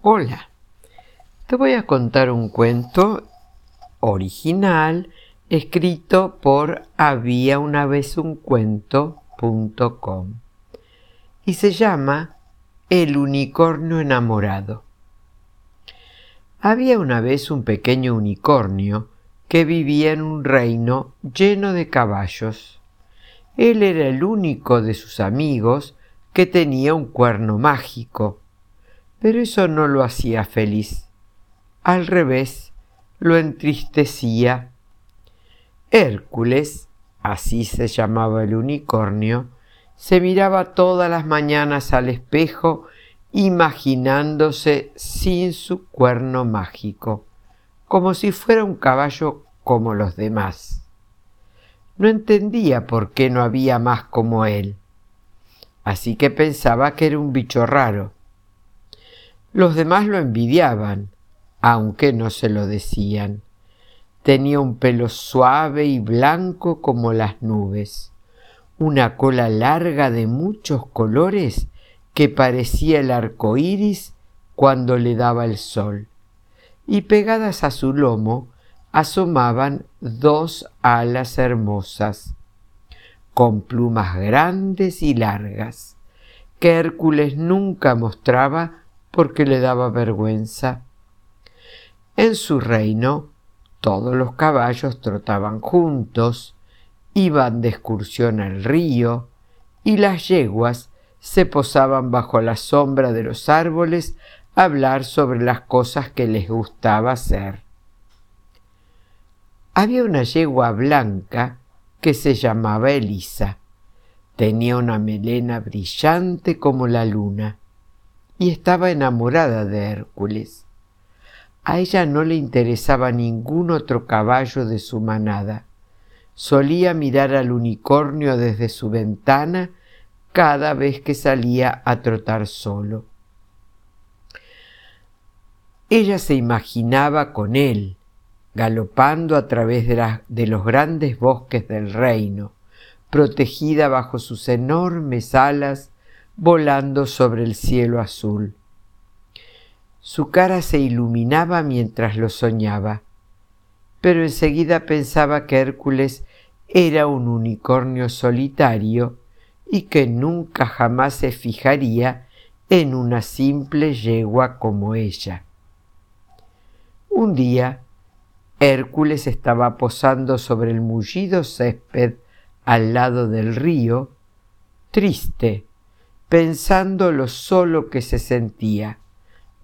Hola, te voy a contar un cuento original escrito por había una vez un y se llama El unicornio enamorado. Había una vez un pequeño unicornio que vivía en un reino lleno de caballos. Él era el único de sus amigos que tenía un cuerno mágico pero eso no lo hacía feliz. Al revés, lo entristecía. Hércules, así se llamaba el unicornio, se miraba todas las mañanas al espejo imaginándose sin su cuerno mágico, como si fuera un caballo como los demás. No entendía por qué no había más como él, así que pensaba que era un bicho raro los demás lo envidiaban, aunque no se lo decían. Tenía un pelo suave y blanco como las nubes, una cola larga de muchos colores que parecía el arco iris cuando le daba el sol, y pegadas a su lomo asomaban dos alas hermosas, con plumas grandes y largas, que Hércules nunca mostraba porque le daba vergüenza. En su reino todos los caballos trotaban juntos, iban de excursión al río, y las yeguas se posaban bajo la sombra de los árboles a hablar sobre las cosas que les gustaba hacer. Había una yegua blanca que se llamaba Elisa. Tenía una melena brillante como la luna y estaba enamorada de Hércules. A ella no le interesaba ningún otro caballo de su manada. Solía mirar al unicornio desde su ventana cada vez que salía a trotar solo. Ella se imaginaba con él, galopando a través de, los grandes bosques del reino, protegida bajo sus enormes alas volando sobre el cielo azul. Su cara se iluminaba mientras lo soñaba, pero enseguida pensaba que Hércules era un unicornio solitario y que nunca jamás se fijaría en una simple yegua como ella. Un día, Hércules estaba posando sobre el mullido césped al lado del río, triste, pensando lo solo que se sentía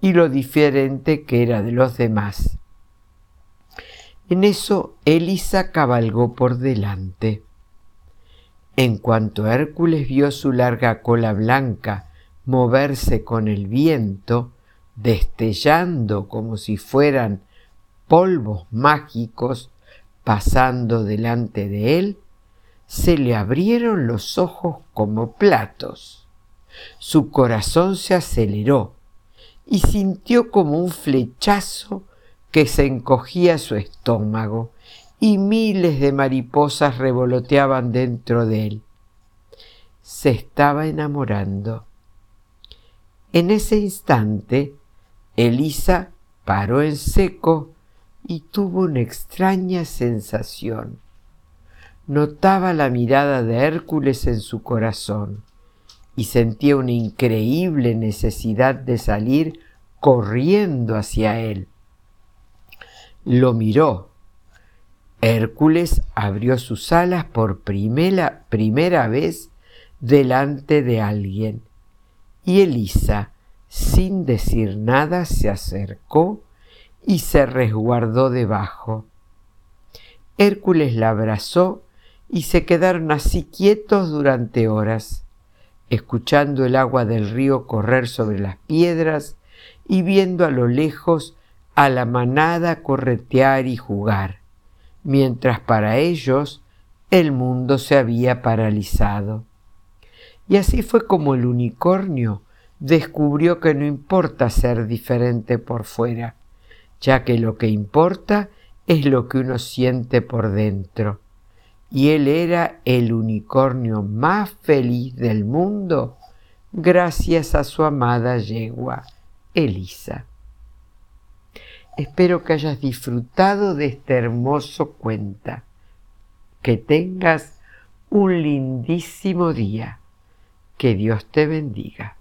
y lo diferente que era de los demás. En eso Elisa cabalgó por delante. En cuanto Hércules vio su larga cola blanca moverse con el viento, destellando como si fueran polvos mágicos pasando delante de él, se le abrieron los ojos como platos. Su corazón se aceleró y sintió como un flechazo que se encogía su estómago y miles de mariposas revoloteaban dentro de él. Se estaba enamorando. En ese instante, Elisa paró en seco y tuvo una extraña sensación. Notaba la mirada de Hércules en su corazón y sentía una increíble necesidad de salir corriendo hacia él. Lo miró. Hércules abrió sus alas por primera, primera vez delante de alguien y Elisa, sin decir nada, se acercó y se resguardó debajo. Hércules la abrazó y se quedaron así quietos durante horas escuchando el agua del río correr sobre las piedras y viendo a lo lejos a la manada corretear y jugar, mientras para ellos el mundo se había paralizado. Y así fue como el unicornio descubrió que no importa ser diferente por fuera, ya que lo que importa es lo que uno siente por dentro y él era el unicornio más feliz del mundo gracias a su amada yegua, Elisa. Espero que hayas disfrutado de este hermoso cuenta. Que tengas un lindísimo día. Que Dios te bendiga.